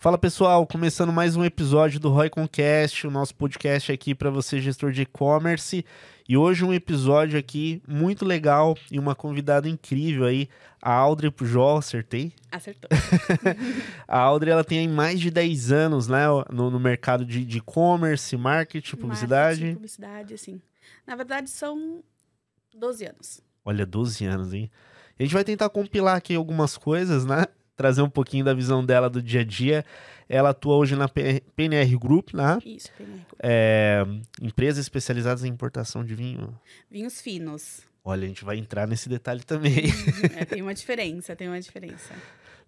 Fala pessoal, começando mais um episódio do Roy Concast, o nosso podcast aqui para você gestor de e-commerce. E hoje um episódio aqui muito legal e uma convidada incrível aí, a Audrey Pujol, acertei? Acertou. a Audrey ela tem mais de 10 anos né, no, no mercado de e-commerce, marketing, publicidade. Marketing, publicidade, sim. Na verdade são 12 anos. Olha, 12 anos, hein? A gente vai tentar compilar aqui algumas coisas, né? Trazer um pouquinho da visão dela do dia a dia. Ela atua hoje na PNR Group, né? Isso, PNR Group. É, empresas especializadas em importação de vinho. Vinhos finos. Olha, a gente vai entrar nesse detalhe também. é, tem uma diferença, tem uma diferença.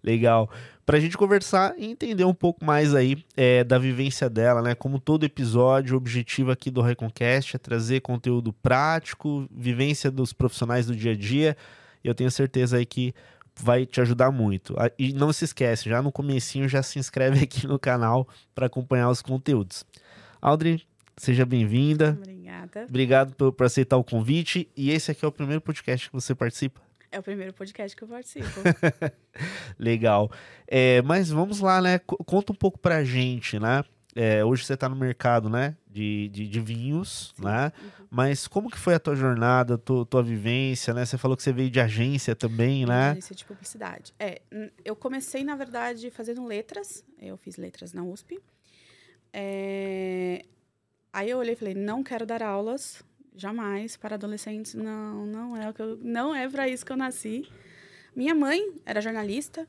Legal. Para a gente conversar e entender um pouco mais aí é, da vivência dela, né? Como todo episódio, o objetivo aqui do Reconcast é trazer conteúdo prático, vivência dos profissionais do dia a dia. Eu tenho certeza aí que vai te ajudar muito. E não se esquece, já no comecinho já se inscreve aqui no canal para acompanhar os conteúdos. Audrey, seja bem-vinda. Obrigada. Obrigado por, por, aceitar o convite. E esse aqui é o primeiro podcast que você participa? É o primeiro podcast que eu participo. Legal. É, mas vamos lá, né? Conta um pouco pra gente, né? É, hoje você está no mercado, né? De, de, de vinhos, Sim. né? Uhum. Mas como que foi a tua jornada, tua, tua vivência, né? Você falou que você veio de agência também, né? Agência de publicidade. É, eu comecei, na verdade, fazendo letras. Eu fiz letras na USP. É... Aí eu olhei e falei, não quero dar aulas, jamais, para adolescentes. Não, não é o que eu... não é para isso que eu nasci. Minha mãe era jornalista.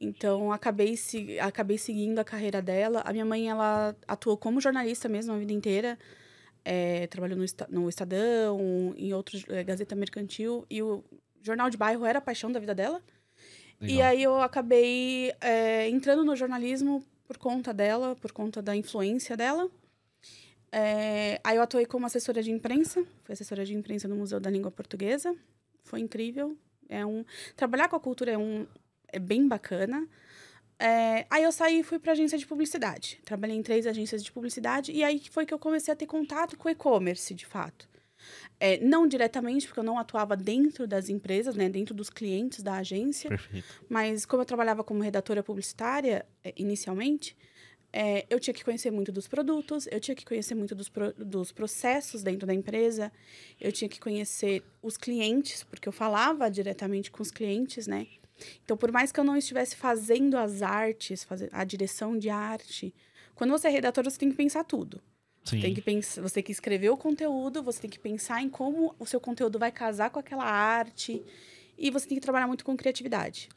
Então, acabei, se, acabei seguindo a carreira dela. A minha mãe, ela atuou como jornalista mesmo a vida inteira. É, trabalhou no, no Estadão, em outros, é, Gazeta Mercantil. E o jornal de bairro era a paixão da vida dela. Legal. E aí eu acabei é, entrando no jornalismo por conta dela, por conta da influência dela. É, aí eu atuei como assessora de imprensa. Fui assessora de imprensa no Museu da Língua Portuguesa. Foi incrível. É um trabalhar com a cultura é um é bem bacana. É, aí eu saí e fui para agência de publicidade. Trabalhei em três agências de publicidade e aí foi que eu comecei a ter contato com e-commerce, de fato. É, não diretamente, porque eu não atuava dentro das empresas, né, dentro dos clientes da agência. Perfeito. Mas como eu trabalhava como redatora publicitária é, inicialmente, é, eu tinha que conhecer muito dos produtos, eu tinha que conhecer muito dos, pro, dos processos dentro da empresa, eu tinha que conhecer os clientes, porque eu falava diretamente com os clientes, né? Então, por mais que eu não estivesse fazendo as artes, fazer a direção de arte, quando você é redator, você tem que pensar tudo. Sim. Tem que pensar, você tem que escrever o conteúdo, você tem que pensar em como o seu conteúdo vai casar com aquela arte e você tem que trabalhar muito com criatividade.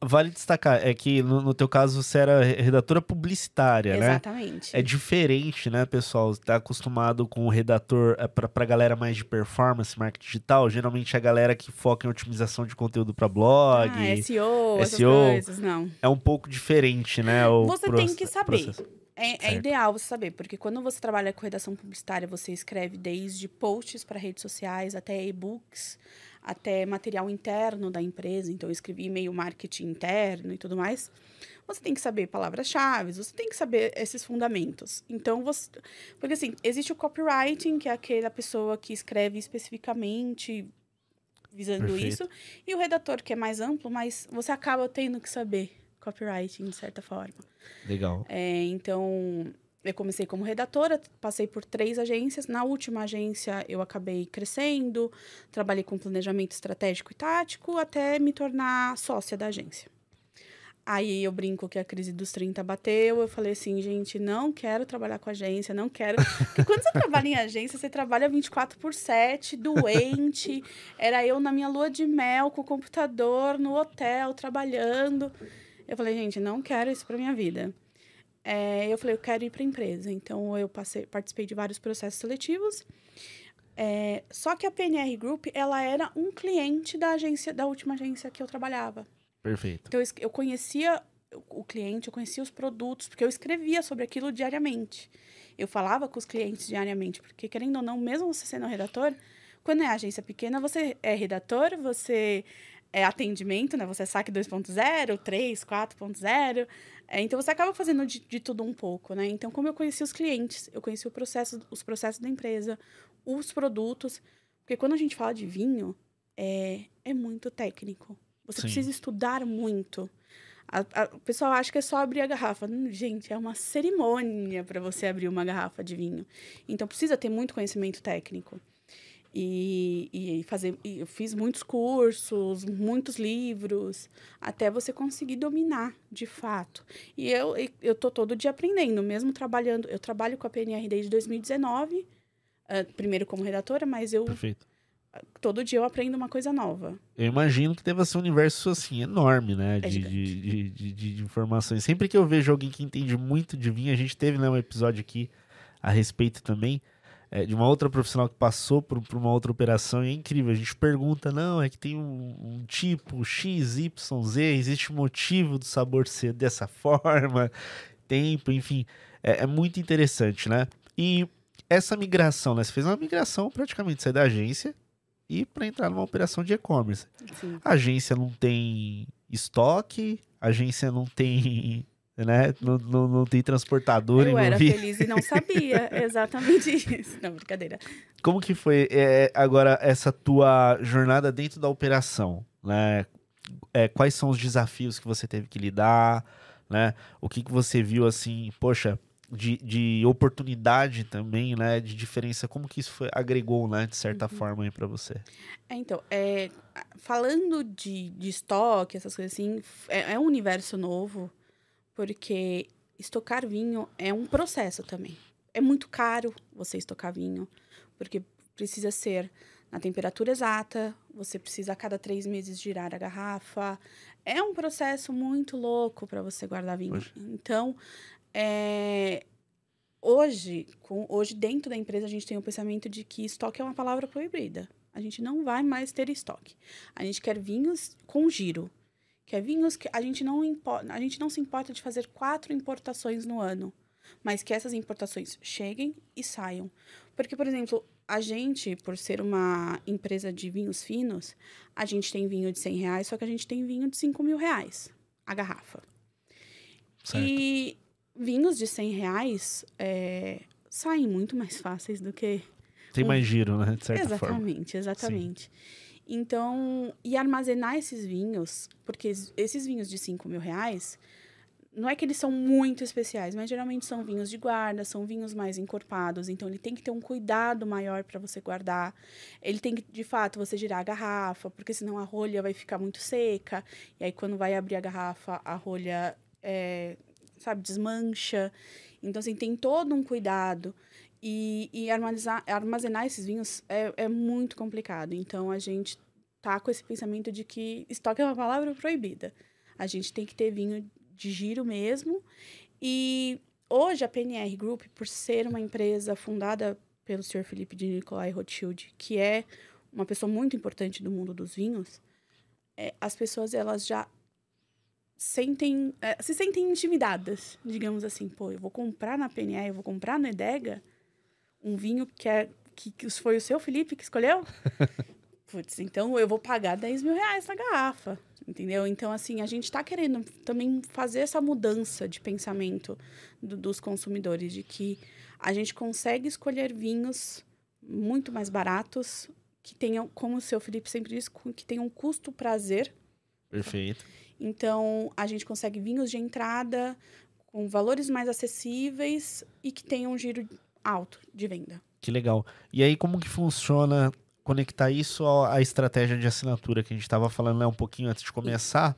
Vale destacar, é que no, no, teu caso você era redatora publicitária, Exatamente. né? Exatamente. É diferente, né, pessoal? Você tá acostumado com o redator é, pra, pra galera mais de performance, marketing digital. Geralmente é a galera que foca em otimização de conteúdo para blog. Ah, SEO, SEO. coisas, não. É um pouco diferente, né? O você tem que saber. É, é, ideal você saber, porque quando você trabalha com redação publicitária, você escreve desde posts para redes sociais até e-books até material interno da empresa, então eu escrevi e-mail marketing interno e tudo mais. Você tem que saber palavras-chave, você tem que saber esses fundamentos. Então, você. Porque assim, existe o copywriting, que é aquela pessoa que escreve especificamente visando Perfeito. isso, e o redator, que é mais amplo, mas você acaba tendo que saber copywriting, de certa forma. Legal. É, então, eu comecei como redatora, passei por três agências. Na última agência, eu acabei crescendo, trabalhei com planejamento estratégico e tático, até me tornar sócia da agência. Aí eu brinco que a crise dos 30 bateu, eu falei assim, gente, não quero trabalhar com agência, não quero. Porque quando você trabalha em agência, você trabalha 24 por 7, doente. Era eu na minha lua de mel, com o computador, no hotel, trabalhando. Eu falei, gente, não quero isso para minha vida é, eu falei, eu quero ir para a empresa. Então, eu passei, participei de vários processos seletivos. É, só que a PNR Group, ela era um cliente da agência, da última agência que eu trabalhava. Perfeito. Então, eu, eu conhecia o cliente, eu conhecia os produtos, porque eu escrevia sobre aquilo diariamente. Eu falava com os clientes diariamente, porque, querendo ou não, mesmo você sendo redator, quando é agência pequena, você é redator, você é atendimento, né? Você é saque 2.0, 3, 4.0. É, então você acaba fazendo de, de, tudo um pouco, né? Então, como eu conheci os clientes, eu conheci o processo, os processos da empresa, os produtos. Porque quando a gente fala de vinho, é, é muito técnico. Você Sim. precisa estudar muito. A, a, o pessoal acha que é só abrir a garrafa. Hum, gente, é uma cerimônia para você abrir uma garrafa de vinho. Então precisa ter muito conhecimento técnico. E, e fazer. E eu fiz muitos cursos, muitos livros, até você conseguir dominar de fato. E eu, eu tô todo dia aprendendo, mesmo trabalhando. Eu trabalho com a PNR desde 2019, uh, ah, primeiro como redatora, mas eu. Perfeito todo dia eu aprendo uma coisa nova. Eu imagino que deva ser um universo assim enorme, né? É de, de, de, de, de, informações. Sempre que eu vejo alguém que entende muito de vinho, a gente teve né, um episódio aqui a respeito também é, de uma outra profissional que passou por, por, uma outra operação e é incrível. A gente pergunta, não, é que tem um, um tipo X, Y, Z, existe motivo do sabor ser dessa forma, tempo, enfim. É, é muito interessante, né? E essa migração, né? Você fez uma migração praticamente, sair da agência e para entrar numa operação de e-commerce. A agência não tem estoque, a agência não tem né? Não, não, não tem transportador Eu era feliz e não sabia exatamente isso. Não, brincadeira. Como que foi é, agora essa tua jornada dentro da operação, né? É, quais são os desafios que você teve que lidar, né? O que, que você viu assim, poxa, de, de oportunidade também, né? De diferença, como que isso foi, agregou, né? De certa uhum. forma aí para você? É, então, é, falando de, de estoque, essas coisas assim, é, é um universo novo, porque estocar vinho é um processo também. É muito caro você estocar vinho, porque precisa ser na temperatura exata, você precisa a cada três meses girar a garrafa. É um processo muito louco para você guardar vinho. Então, é, hoje, com, hoje, dentro da empresa, a gente tem o pensamento de que estoque é uma palavra proibida. A gente não vai mais ter estoque. A gente quer vinhos com giro. Quer vinhos que a gente não importa, a gente não se importa de fazer quatro importações no ano, mas que essas importações cheguem e saiam. Porque, por exemplo, a gente, por ser uma empresa de vinhos finos, a gente tem vinho de 100 reais, só que a gente tem vinho de 5 mil reais, a garrafa. Certo. E vinhos de 100 reais é, saem muito mais fáceis do que. Tem um... mais giro, né? De certa exatamente, forma. exatamente. Então, e armazenar esses vinhos, porque esses vinhos de 5 mil reais, não é que eles são muito especiais, mas geralmente são vinhos de guarda, são vinhos mais encorpados, então ele tem que ter um cuidado maior para você guardar. Ele tem que, de fato, você girar a garrafa, porque senão a rolha vai ficar muito seca, e aí quando vai abrir a garrafa, a rolha é, sabe, desmancha. Então, assim, tem todo um cuidado. E, e armazenar, esses vinhos é, é muito complicado. Então, a gente tá com esse pensamento de que estoque é uma palavra proibida. A gente tem que ter vinho de giro mesmo. E hoje a PNR Group, por ser uma empresa fundada pelo Sr. Felipe de Nicolai Rothschild, que é uma pessoa muito importante do mundo dos vinhos, é, as pessoas elas já sentem, é, se sentem intimidadas, digamos assim. Pô, eu vou comprar na PNE, eu vou comprar no Edega um vinho que, é, que, que foi o seu Felipe que escolheu? Putz, então eu vou pagar 10 mil reais na garrafa, entendeu? Então, assim, a gente está querendo também fazer essa mudança de pensamento do, dos consumidores, de que a gente consegue escolher vinhos muito mais baratos, que tenham, como o seu Felipe sempre diz, que tenham custo-prazer. Perfeito. Então, a gente consegue vinhos de entrada com valores mais acessíveis e que tenham um giro alto de venda. Que legal. E aí, como que funciona conectar isso à estratégia de assinatura que a gente estava falando né, um pouquinho antes de começar?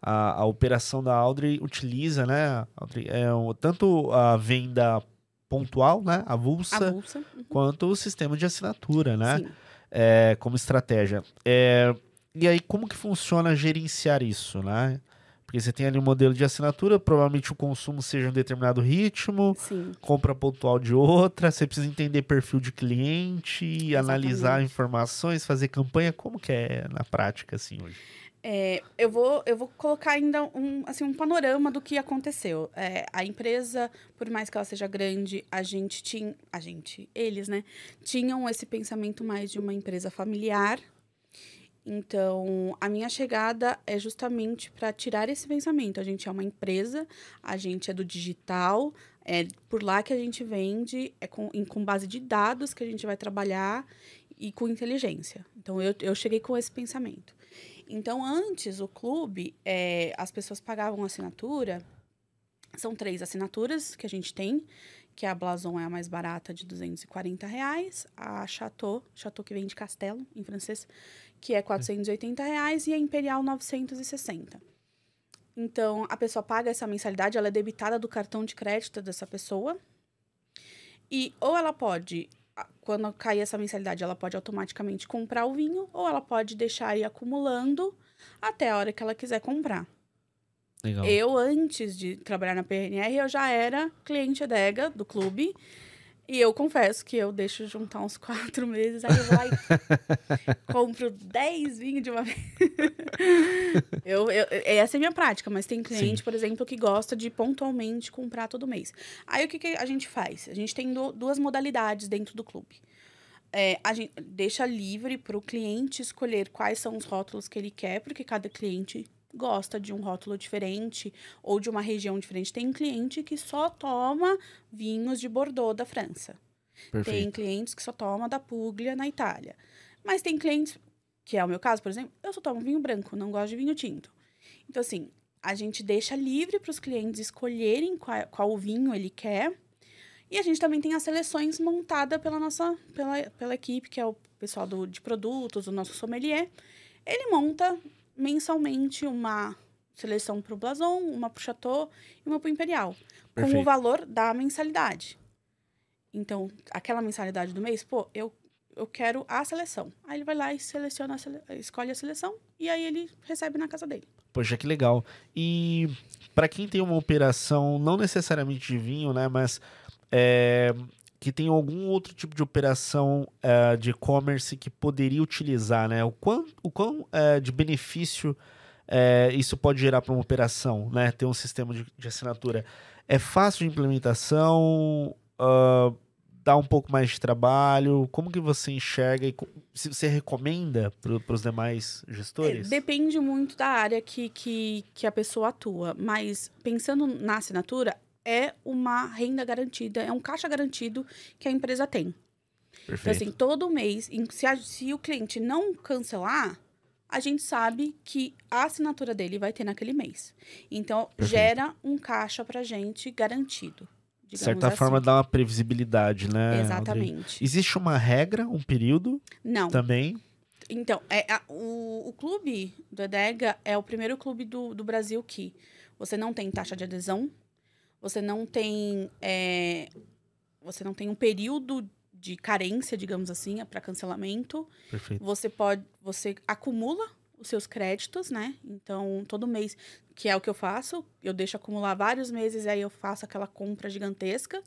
A, a operação da Audrey utiliza, né, Audrey, é, tanto a venda pontual, né, avulsa, avulsa. Uhum. quanto o sistema de assinatura, né, é, como estratégia. É, e aí, como que funciona gerenciar isso, né? Porque você tem ali um modelo de assinatura, provavelmente o consumo seja um determinado ritmo, Sim. compra pontual de outra, você precisa entender perfil de cliente, Exatamente. analisar informações, fazer campanha. Como que é na prática, assim, hoje? É, eu, vou, eu vou colocar ainda um, assim, um panorama do que aconteceu. É, a empresa, por mais que ela seja grande, a gente tinha... A gente, eles, né? Tinham esse pensamento mais de uma empresa familiar, então, a minha chegada é justamente para tirar esse pensamento. A gente é uma empresa, a gente é do digital, é por lá que a gente vende, é com, com base de dados que a gente vai trabalhar e com inteligência. Então, eu, eu cheguei com esse pensamento. Então, antes, o clube, é, as pessoas pagavam assinatura. São três assinaturas que a gente tem, que a Blason é a mais barata, de 240 reais. A Chateau, Chateau que vem de castelo, em francês, que é 480 reais. E a Imperial, 960. Então, a pessoa paga essa mensalidade, ela é debitada do cartão de crédito dessa pessoa. E ou ela pode quando cair essa mensalidade, ela pode automaticamente comprar o vinho ou ela pode deixar aí acumulando até a hora que ela quiser comprar. Legal. Eu, antes de trabalhar na PNR, eu já era cliente adega do clube. E eu confesso que eu deixo juntar uns quatro meses, aí eu vou lá e compro dez vinhos de uma vez. eu, eu, essa é a minha prática, mas tem cliente, Sim. por exemplo, que gosta de pontualmente comprar todo mês. Aí o que, que a gente faz? A gente tem duas modalidades dentro do clube. É, a gente deixa livre para o cliente escolher quais são os rótulos que ele quer, porque cada cliente gosta de um rótulo diferente ou de uma região diferente. Tem cliente que só toma vinhos de Bordeaux da França. Perfeito. Tem clientes que só toma da Puglia na Itália. Mas tem clientes, que é o meu caso, por exemplo, eu só tomo vinho branco, não gosto de vinho tinto. Então, assim, a gente deixa livre para os clientes escolherem qual, qual vinho ele quer. E a gente também tem as seleções montadas pela nossa pela, pela equipe, que é o pessoal do, de produtos, o nosso sommelier. Ele monta mensalmente uma seleção para o Blason, uma para o Chateau e uma para o Imperial, Perfeito. com o valor da mensalidade. Então, aquela mensalidade do mês, pô, eu, eu quero a seleção. Aí ele vai lá e seleciona, a sele... escolhe a seleção e aí ele recebe na casa dele. Poxa, que legal. E para quem tem uma operação, não necessariamente de vinho, né, mas é, que tem algum outro tipo de operação uh, de e-commerce que poderia utilizar, né? O quão, o quão uh, de benefício uh, isso pode gerar para uma operação, né? Ter um sistema de, de assinatura. É fácil de implementação? Uh, dá um pouco mais de trabalho? Como que você enxerga e se você recomenda para os demais gestores? É, depende muito da área que, que, que a pessoa atua, mas pensando na assinatura, é uma renda garantida, é um caixa garantido que a empresa tem. Perfeito. Então, assim, todo mês, se, a, se o cliente não cancelar, a gente sabe que a assinatura dele vai ter naquele mês. Então, Perfeito. gera um caixa pra gente garantido. De certa assim. forma, dá uma previsibilidade, né? Exatamente. Existe uma regra, um período? Não. Também? Então, é, a, o, o clube do EDEGA é o primeiro clube do, do Brasil que você não tem taxa de adesão, você não tem. É, você não tem um período de carência, digamos assim, para cancelamento. Perfeito. Você pode. Você acumula os seus créditos, né? Então, todo mês, que é o que eu faço, eu deixo acumular vários meses e aí eu faço aquela compra gigantesca.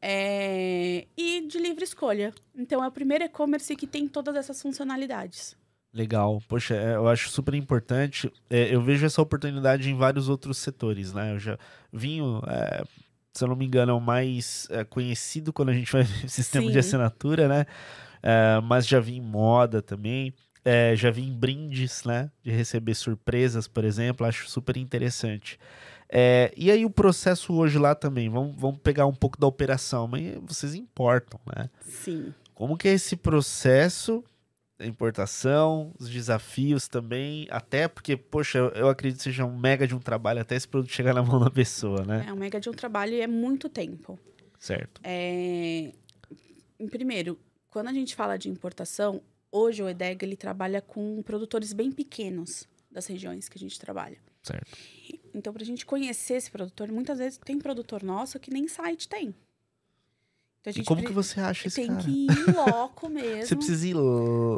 É... E de livre escolha. Então, é o primeiro e-commerce que tem todas essas funcionalidades. Legal. Poxa, é, eu acho super importante. É, eu vejo essa oportunidade em vários outros setores, né? Eu já vinho, é, se eu não me engano, é o mais é, conhecido quando a gente vai sistema Sim. de assinatura, né? É, mas já vi em moda também. É, já vi em brindes, né? De receber surpresas, por exemplo. Acho super interessante. e aí o processo hoje lá também, vamos, vamos pegar um pouco da operação, mas vocês importam, né? Sim. Como que é esse processo importação, os desafios também, até porque, poxa, eu acredito que seja um mega de um trabalho até esse produto chegar na mão da pessoa, né? É um mega de um trabalho e é muito tempo. Certo. É... Primeiro, quando a gente fala de importação, hoje o EDEG ele trabalha com produtores bem pequenos das regiões que a gente trabalha. Certo. Então, para a gente conhecer esse produtor, muitas vezes tem produtor nosso que nem site tem. Então, e como que você acha esse tem cara? Tem que ir loco mesmo. Você precisa ir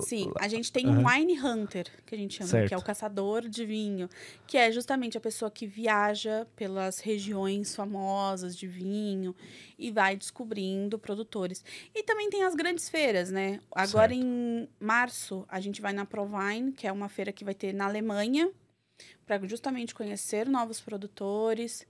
Sim, a gente tem uhum. um wine hunter, que a gente chama, certo. que é o caçador de vinho, que é justamente a pessoa que viaja pelas regiões famosas de vinho e vai descobrindo produtores. E também tem as grandes feiras, né? Agora certo. em março a gente vai na Provine, que é uma feira que vai ter na Alemanha, para justamente conhecer novos produtores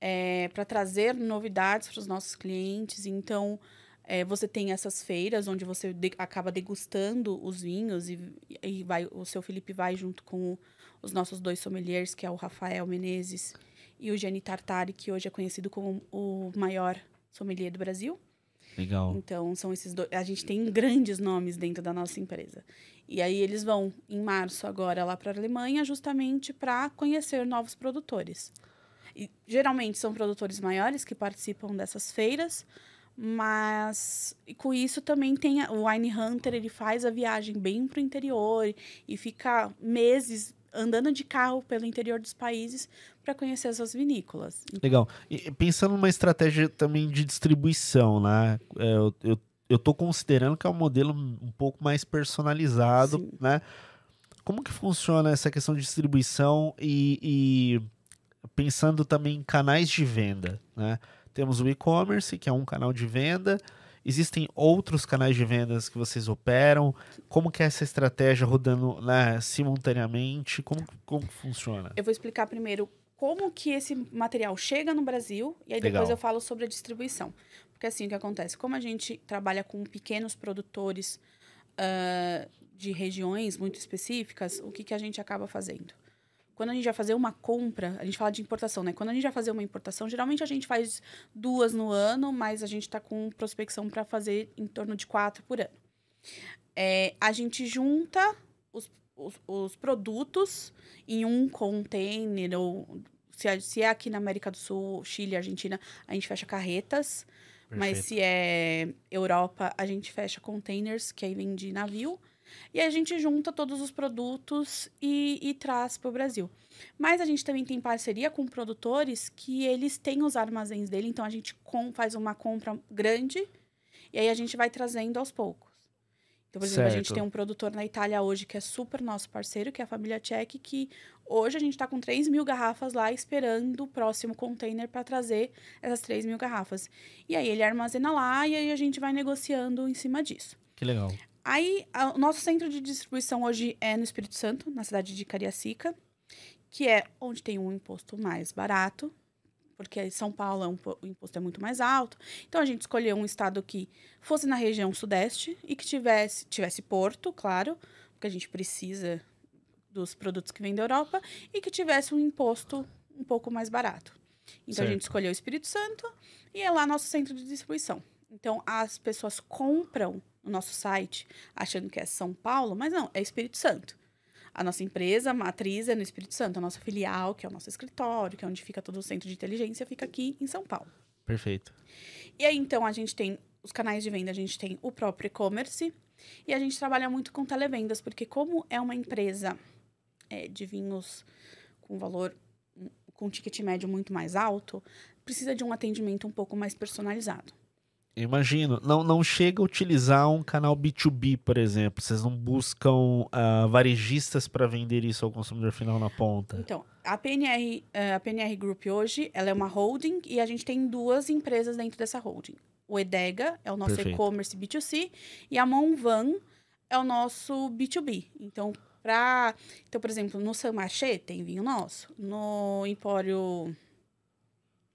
é, para trazer novidades para os nossos clientes. Então, é, você tem essas feiras onde você de, acaba degustando os vinhos e, e vai, o seu Felipe vai junto com os nossos dois sommeliers, que é o Rafael Menezes e o Gianni Tartari, que hoje é conhecido como o maior sommelier do Brasil. Legal. Então, são esses dois. A gente tem grandes nomes dentro da nossa empresa. E aí, eles vão, em março, agora lá para a Alemanha, justamente para conhecer novos produtores. E, geralmente são produtores maiores que participam dessas feiras, mas com isso também tem a, o Wine Hunter, ele faz a viagem bem para o interior e fica meses andando de carro pelo interior dos países para conhecer as suas vinícolas. Legal. E pensando numa estratégia também de distribuição, né? É, eu, eu, eu tô considerando que é um modelo um pouco mais personalizado, Sim. né? Como que funciona essa questão de distribuição e, e pensando também em canais de venda, né? Temos o e-commerce, que é um canal de venda, Existem outros canais de vendas que vocês operam? Como que é essa estratégia rodando né, simultaneamente? Como, como funciona? Eu vou explicar primeiro como que esse material chega no Brasil e aí Legal. depois eu falo sobre a distribuição. Porque assim, o que acontece? Como a gente trabalha com pequenos produtores uh, de regiões muito específicas, o que, que a gente acaba fazendo? Quando a gente vai fazer uma compra, a gente fala de importação, né? Quando a gente vai fazer uma importação, geralmente a gente faz duas no ano, mas a gente está com prospecção para fazer em torno de quatro por ano. É, a gente junta os, os, os, produtos em um container, ou se é, se é aqui na América do Sul, Chile, Argentina, a gente fecha carretas. Perfeito. Mas se é Europa, a gente fecha containers, que aí vem de navio. E a gente junta todos os produtos e, e traz para o Brasil. Mas a gente também tem parceria com produtores que eles têm os armazéns dele, então a gente com, faz uma compra grande e aí a gente vai trazendo aos poucos. Então, por exemplo, certo. a gente tem um produtor na Itália hoje que é super nosso parceiro, que é a família Check, que hoje a gente está com 3 mil garrafas lá esperando o próximo container para trazer essas 3 mil garrafas. E aí ele armazena lá e aí a gente vai negociando em cima disso. Que legal. Aí, a, o nosso centro de distribuição hoje é no Espírito Santo, na cidade de Cariacica, que é onde tem um imposto mais barato, porque São Paulo é um, o imposto é muito mais alto. Então a gente escolheu um estado que fosse na região sudeste e que tivesse tivesse porto, claro, porque a gente precisa dos produtos que vêm da Europa e que tivesse um imposto um pouco mais barato. Então certo. a gente escolheu o Espírito Santo e é lá nosso centro de distribuição. Então as pessoas compram no nosso site achando que é São Paulo, mas não, é Espírito Santo. A nossa empresa, a matriz é no Espírito Santo. A nossa filial, que é o nosso escritório, que é onde fica todo o centro de inteligência, fica aqui em São Paulo. Perfeito. E aí, então, a gente tem os canais de venda, a gente tem o próprio e-commerce e a gente trabalha muito com televendas, porque como é uma empresa é, de vinhos com valor, com ticket médio muito mais alto, precisa de um atendimento um pouco mais personalizado. Imagino. Não, não chega a utilizar um canal B2B, por exemplo. Vocês não buscam uh, varejistas para vender isso ao consumidor final na ponta. Então, a PNR, eh, a PNR Group hoje, ela é uma holding e a gente tem duas empresas dentro dessa holding. O Edega é o nosso e-commerce B2C e a Monvan é o nosso B2B. Então, pra, então por exemplo, no San Marché tem vinho nosso. No Empório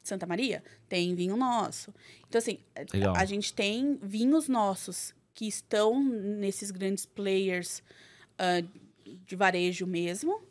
Santa Maria, tem vinho nosso. Então, assim, Legal. a gente tem vinhos nossos que estão nesses grandes players uh, de varejo mesmo.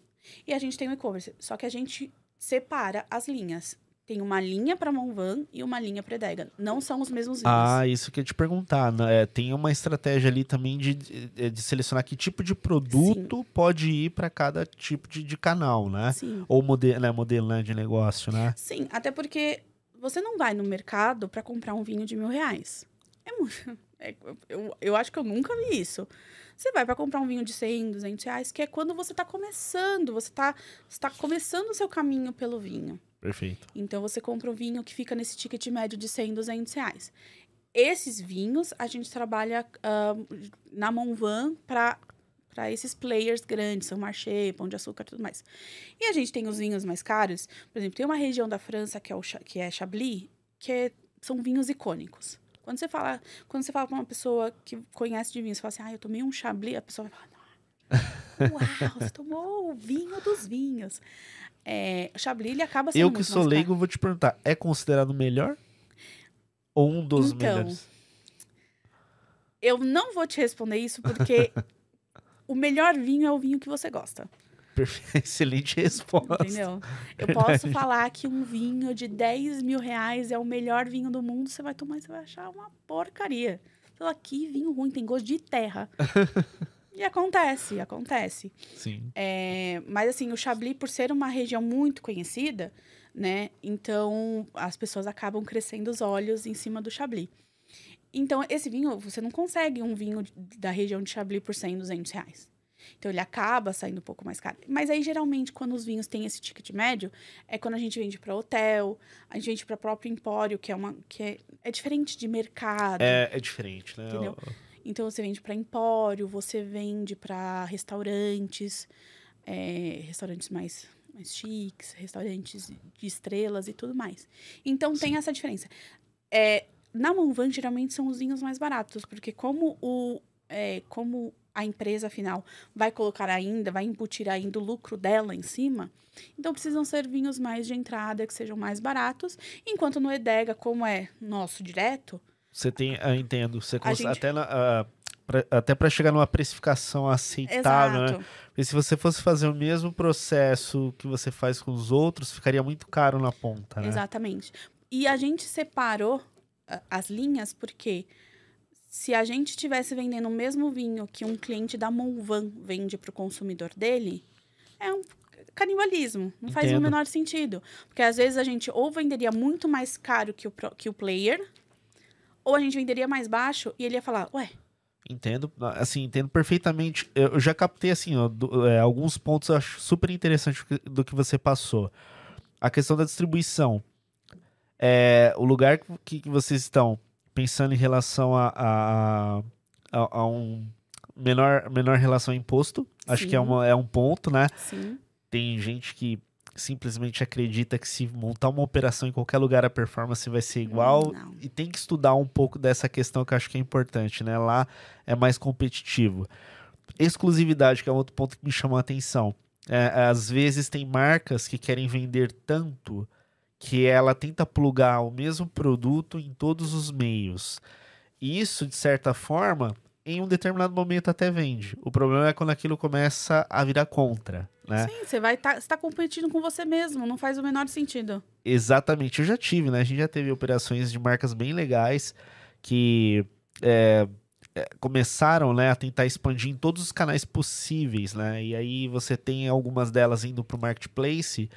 E a gente tem o e-commerce. Só que a gente separa as linhas. Tem uma linha para Monvan e uma linha para Edega. Não são os mesmos vinhos. Ah, isso que eu ia te perguntar. Né? É, tem uma estratégia ali também de, de, de, selecionar que tipo de produto Sim. pode ir para cada tipo de, de, canal, né? Sim. Ou modelo, né, modelo né, de negócio, né? Sim, até porque você não vai no mercado para comprar um vinho de mil reais. É muito. É, eu, eu acho que eu nunca vi isso. Você vai para comprar um vinho de 100, 200 reais, que é quando você está começando, você está tá começando o seu caminho pelo vinho. Perfeito. Então você compra um vinho que fica nesse ticket médio de 100, 200 reais. Esses vinhos a gente trabalha uh, na Monvan para para esses players grandes, São Marché, Pão de Açúcar tudo mais. E a gente tem os vinhos mais caros. Por exemplo, tem uma região da França que é, o, que é Chablis, que é, são vinhos icônicos. Quando você fala, quando você fala para uma pessoa que conhece de vinho, você fala assim: "Ah, eu tomei um Chablis", a pessoa vai falar: "Uau, você tomou o vinho dos vinhos". É, o Chablis ele acaba sendo Eu que sou leigo vou te perguntar, é considerado o melhor ou um dos então, melhores? Eu não vou te responder isso porque o melhor vinho é o vinho que você gosta. Excelente resposta. Entendeu? Eu posso falar que um vinho de 10 mil reais é o melhor vinho do mundo, você vai tomar e você vai achar uma porcaria. Fala, que vinho ruim, tem gosto de terra. e acontece, acontece. Sim. É, mas assim, o Chablis, por ser uma região muito conhecida, né? Então as pessoas acabam crescendo os olhos em cima do Chablis. Então, esse vinho, você não consegue um vinho da região de Chablis por 100, 200 reais. Então, ele acaba saindo um pouco mais caro. Mas aí, geralmente, quando os vinhos têm esse ticket médio, é quando a gente vende para hotel, a gente vende para próprio empório, que é uma que é, é diferente de mercado. É, é diferente, né? Entendeu? Então, você vende para empório, você vende para restaurantes, é, restaurantes mais, mais chiques, restaurantes de estrelas e tudo mais. Então, Sim. tem essa diferença. É, na Monvan, geralmente, são os vinhos mais baratos, porque como o... É, como a empresa final vai colocar ainda, vai embutir ainda o lucro dela em cima. Então precisam ser vinhos mais de entrada, que sejam mais baratos. Enquanto no Edega, como é nosso direto. Você tem, eu entendo. Você gente... até, na, uh, pra, até para chegar numa precificação aceitável, né? Exato. né? Porque se você fosse fazer o mesmo processo que você faz com os outros, ficaria muito caro na ponta, né? Exatamente. E a gente separou as linhas porque se a gente estivesse vendendo o mesmo vinho que um cliente da Monvan vende para o consumidor dele, é um canibalismo. Não faz o menor sentido. Porque às vezes a gente ou venderia muito mais caro que o, que o player, ou a gente venderia mais baixo e ele ia falar, ué. Entendo, assim, entendo perfeitamente. Eu já captei, assim, ó, do, é, alguns pontos eu acho super interessante do que você passou. A questão da distribuição. É, o lugar que, que vocês estão pensando em relação a, a, a, a um menor, menor relação a imposto. Acho Sim. que é, uma, é um ponto, né? Sim. Tem gente que simplesmente acredita que se montar uma operação em qualquer lugar a performance vai ser igual não. e tem que estudar um pouco dessa questão que eu acho que é importante, né? Lá é mais competitivo. Exclusividade, que é outro ponto que me chamou a atenção. É, às vezes tem marcas que querem vender tanto que ela tenta plugar o mesmo produto em todos os meios. E isso, de certa forma, em um determinado momento até vende. O problema é quando aquilo começa a virar contra, né? Sim, você vai estar tá, tá competindo com você mesmo, não faz o menor sentido. Exatamente, eu já tive, né? A gente já teve operações de marcas bem legais que é, é, começaram né, a tentar expandir em todos os canais possíveis, né? E aí você tem algumas delas indo para o marketplace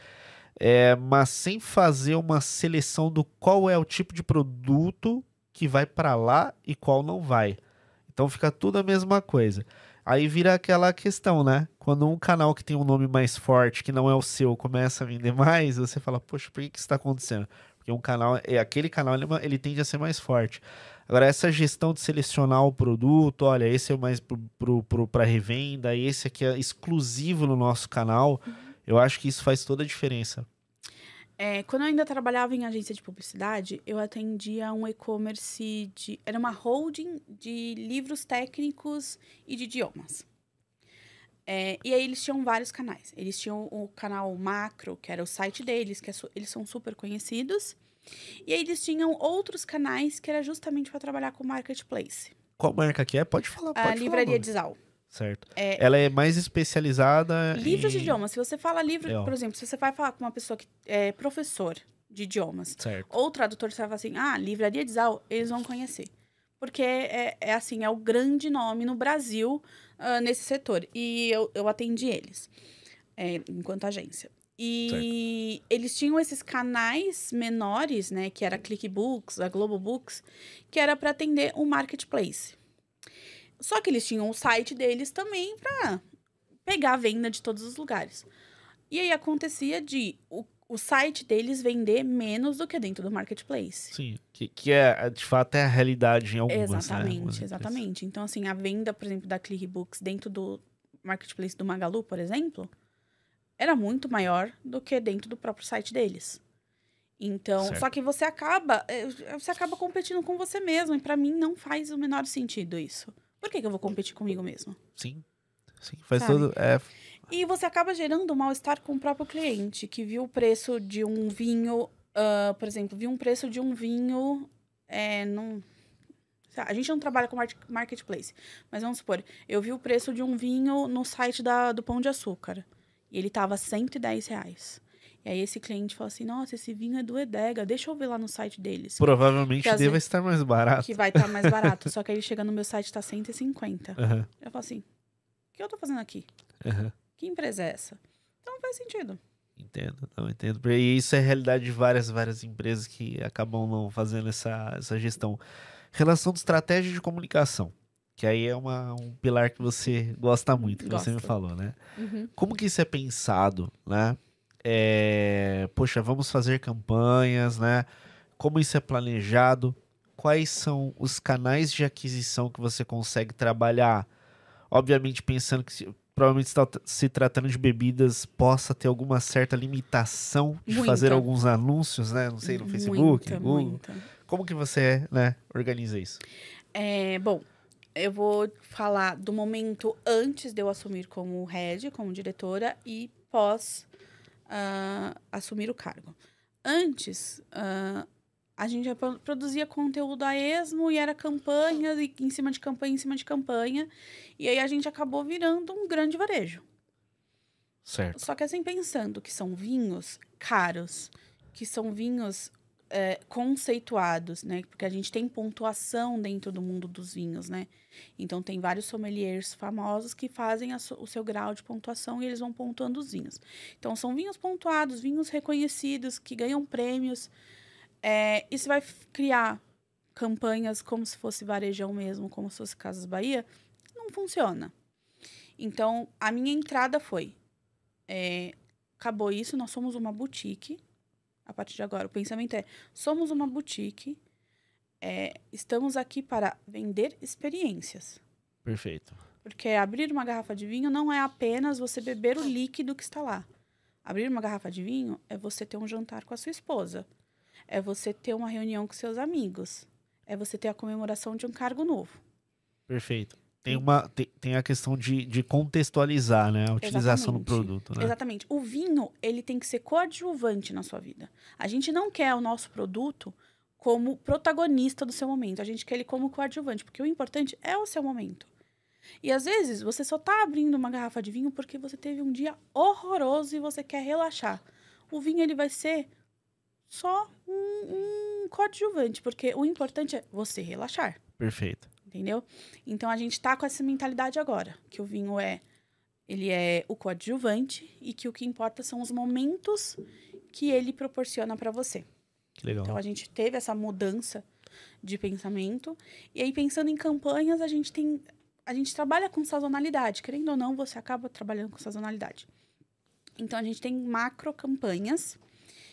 é, mas sem fazer uma seleção do qual é o tipo de produto que vai para lá e qual não vai. Então fica tudo a mesma coisa. Aí vira aquela questão, né? Quando um canal que tem um nome mais forte, que não é o seu, começa a vender mais, você fala, poxa, por que, que isso está acontecendo? Porque um canal, é aquele canal, ele, ele, tende a ser mais forte. Agora, essa gestão de selecionar o produto, olha, esse é mais para revenda, esse aqui é exclusivo no nosso canal. Uhum eu acho que isso faz toda a diferença. É, quando eu ainda trabalhava em agência de publicidade, eu atendia um e-commerce de. Era uma holding de livros técnicos e de idiomas. É, e aí eles tinham vários canais. Eles tinham o canal Macro, que era o site deles, que é, eles são super conhecidos. E aí eles tinham outros canais que era justamente para trabalhar com marketplace. Qual marca que é? Pode falar, pode A Livraria de Zal. Certo. É, ela é mais especializada Livros em... de idiomas. Se você fala livro, é, por exemplo, se você vai falar com uma pessoa que é professor de idiomas, certo. ou tradutor, você vai falar assim, ah, Livraria de Zal, eles vão conhecer. Porque é, é assim, é o grande nome no Brasil uh, nesse setor. E eu, eu atendi eles, é, enquanto agência. E certo. eles tinham esses canais menores, né, que era a Clickbooks, a Global Books, que era para atender o um marketplace. Só que eles tinham o site deles também para pegar a venda de todos os lugares. E aí acontecia de o, o site deles vender menos do que dentro do marketplace. Sim, que, que é de fato é a realidade em algumas. Né? Exatamente, né? exatamente. Então, assim, a venda, por exemplo, da Clickbooks dentro do marketplace do Magalu, por exemplo, era muito maior do que dentro do próprio site deles. Então, certo. só que você acaba, eh, você acaba competindo com você mesmo, e para mim não faz o menor sentido isso. Por que, que eu vou competir comigo mesmo? Sim. Sim, faz Sabe? todo. É... E você acaba gerando mal-estar com o próprio cliente, que viu o preço de um vinho, uh, por exemplo, viu um preço de um vinho é, num, a gente não trabalha com marketplace, mas vamos supor, eu vi o preço de um vinho no site da, do Pão de Açúcar. E ele tava 110 reais. E aí esse cliente falou assim: Nossa, esse vinho é do Edega, deixa eu ver lá no site deles. Provavelmente deva vezes- estar mais barato. Que vai estar mais barato. Só que aí ele chega no meu site tá 150. Aham, Eu falo assim: O que eu tô fazendo aqui? aham. Que empresa é essa? Então faz sentido. Entendo, não entendo. E isso é a realidade de várias, várias empresas que acabam não fazendo essa, essa gestão. Relação de estratégia de comunicação, que aí é uma, um pilar que você gosta muito, que você me Gosto. falou, né? Uhum. Como que isso é pensado, né? É, poxa, vamos fazer campanhas, né? Como isso é planejado? Quais são os canais de aquisição que você consegue trabalhar? Obviamente pensando que se, provavelmente se tratando de bebidas possa ter alguma certa limitação de Muita. fazer alguns anúncios, né? Não sei, no Facebook, Muita, Google. muita. Como que você, né, organiza isso? É, bom, eu vou falar do momento antes de eu assumir como head, como diretora, e pós ah, assumir o cargo. Antes, ah, a gente já pro- produzia conteúdo a esmo e era campanha, e em cima de campanha, em cima de campanha. E aí a gente acabou virando um grande varejo. Certo. Só que assim, pensando que são vinhos caros, que são vinhos é, conceituados, né? Porque a gente tem pontuação dentro do mundo dos vinhos, né? Então, tem vários sommeliers famosos que fazem so- o seu grau de pontuação e eles vão pontuando os vinhos. Então, são vinhos pontuados, vinhos reconhecidos, que ganham prêmios. É, isso vai criar campanhas como se fosse varejão mesmo, como se fosse Casas Bahia. Não funciona. Então, a minha entrada foi é, acabou isso, nós somos uma boutique. A partir de agora, o pensamento é: somos uma boutique, é, estamos aqui para vender experiências. Perfeito. Porque abrir uma garrafa de vinho não é apenas você beber o líquido que está lá. Abrir uma garrafa de vinho é você ter um jantar com a sua esposa. É você ter uma reunião com seus amigos. É você ter a comemoração de um cargo novo. Perfeito. Tem, uma, tem, tem a questão de, de contextualizar, né? A utilização do Exatamente. produto, né? Exatamente. O vinho, ele tem que ser coadjuvante na sua vida. A gente não quer o nosso produto como protagonista do seu momento. A gente quer ele como coadjuvante, porque o importante é o seu momento. E às vezes você só tá abrindo uma garrafa de vinho porque você teve um dia horroroso e você quer relaxar. O vinho ele vai ser só um, um coadjuvante, porque o importante é você relaxar Perfeito. Entendeu? Então a gente tá com essa mentalidade agora, que o vinho é ele é o coadjuvante e que o que importa são os momentos que ele proporciona para você. Que legal. Então a gente teve essa mudança de pensamento e aí pensando em campanhas, a gente tem a gente trabalha com sazonalidade, querendo ou não, você acaba trabalhando com sazonalidade. Então a gente tem macro campanhas,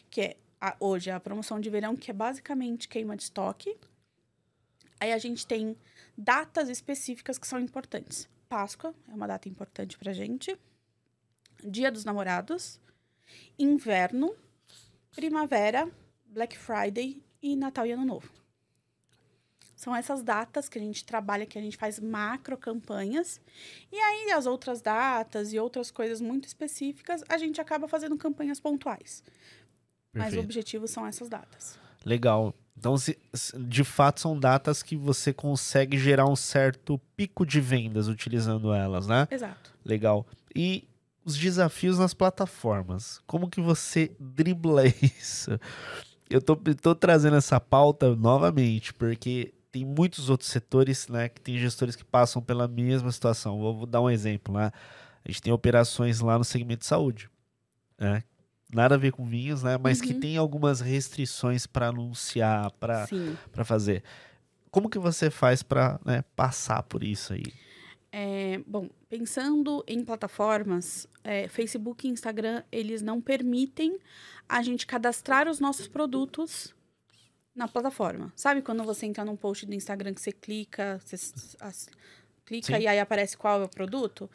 que é a- hoje a promoção de verão, que é basicamente queima de estoque. Aí a gente tem datas específicas que são importantes. Páscoa é uma data importante pra gente. Dia dos Namorados, Inverno, Primavera, Black Friday e Natal e Ano Novo. São essas datas que a gente trabalha, que a gente faz macro campanhas. E aí, as outras datas e outras coisas muito específicas, a gente acaba fazendo campanhas pontuais. Mas o Perfeito. objetivo são essas datas. Legal. Então, se- de fato, são datas que você consegue gerar um certo pico de vendas utilizando elas, né? Exato. Legal. E os desafios nas plataformas. Como que você dribla isso? Eu tô, tô trazendo essa pauta novamente, porque tem muitos outros setores, né, que tem gestores que passam pela mesma situação. Vou, vou dar um exemplo, né? A gente tem operações lá no segmento de saúde, né? Nada a ver com vinhos, né? Mas que Uhum. tem algumas restrições para anunciar, para fazer. Como que você faz para passar por isso aí? É, bom, pensando em plataformas, é, Facebook e Instagram, eles não permitem a gente cadastrar os nossos produtos na plataforma. Sabe quando você entra num post do Instagram que você clica, você as- clica Sim. e aí aparece qual é o produto?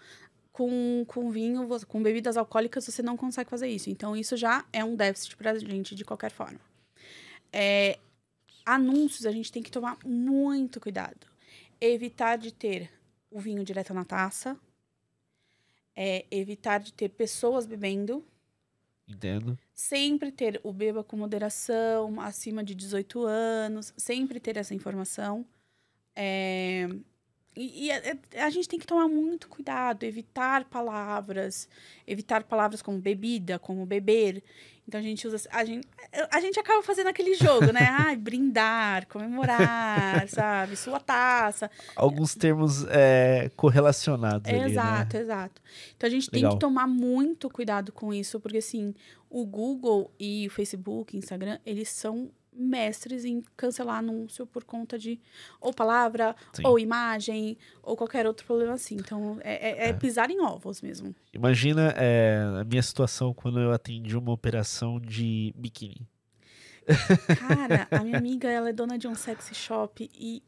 Com, com vinho, com bebidas alcoólicas, você não consegue fazer isso. Então, isso já é um déficit pra gente, de qualquer forma. É, anúncios, a gente tem que tomar muito cuidado. Evitar de ter o vinho direto na taça. É, evitar de ter pessoas bebendo. Entendo. Sempre ter o beba com moderação, acima de 18 anos. Sempre ter essa informação. É, E, e a, a, gente tem que tomar muito cuidado, evitar palavras, evitar palavras como bebida, como beber. Então a gente usa. A gente, a gente acaba fazendo aquele jogo, né? Ai, brindar, comemorar, sabe? Sua taça. Alguns termos é, correlacionados. É, ali, exato, né? exato. Então a gente Legal. tem que tomar muito cuidado com isso, porque assim, o Google e o Facebook, Instagram, eles são mestres em cancelar anúncio por conta de ou palavra, Sim. ou imagem, ou qualquer outro problema assim. Então, é, é- é É. pisar em ovos mesmo. Imagina é, a minha situação quando eu atendi uma operação de biquíni. Cara, a minha amiga, ela é dona de um sexy shop e,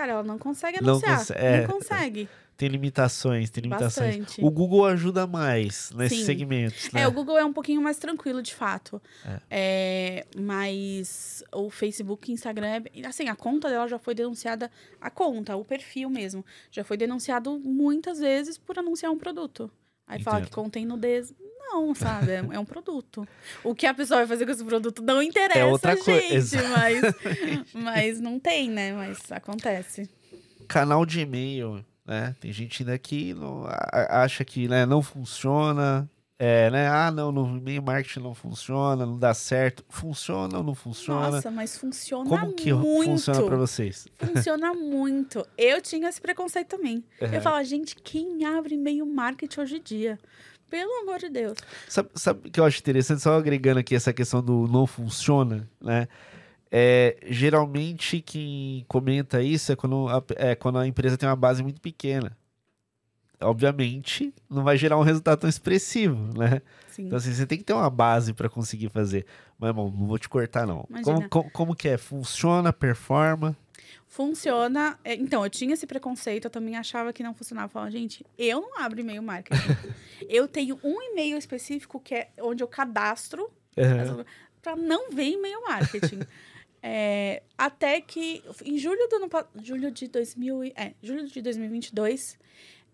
cara, ela não consegue Não anunciar. conse- é. Não consegue. Tem limitações, tem limitações. Bastante. O Google ajuda mais nesses Sim. segmentos, né? É, o Google é um pouquinho mais tranquilo, de fato. É. É, mas o Facebook Instagram, é, assim, a conta dela já foi denunciada, a conta, o perfil mesmo, já foi denunciado muitas vezes por anunciar um produto. Aí fala que Entendo. contém nudez. Não, sabe? É, é um produto. O que a pessoa vai fazer com esse produto não interessa, É outra gente. Mas, mas não tem, né? Mas acontece. Canal de e-mail, né? Tem gente ainda que não, acha que né, não funciona. É, né? Ah, não, no e-mail marketing não funciona, não dá certo. Funciona ou não funciona? Nossa, mas funciona Como que muito. funciona pra vocês? Funciona muito. Eu tinha esse preconceito também. Uhum. Eu falava, gente, quem abre e-mail marketing hoje em dia? Pelo amor de Deus. Sabe, sabe o que eu acho interessante? Só agregando aqui essa questão do não funciona, né? É, geralmente quem comenta isso é quando, a, é quando a empresa tem uma base muito pequena. Obviamente, não vai gerar um resultado tão expressivo, né? Sim. Então, assim, você tem que ter uma base para conseguir fazer. Mas, irmão, não vou te cortar, não. Como, como, como que é? Funciona, performa? Funciona. é, Então, eu tinha esse preconceito, eu também achava que não funcionava. Eu falava, gente, eu não abro e-mail marketing. eu tenho um e-mail específico que é onde eu cadastro Uhum. para não ver e-mail marketing. É, até que em julho do ano julho de 2000 e- é, julho de 2022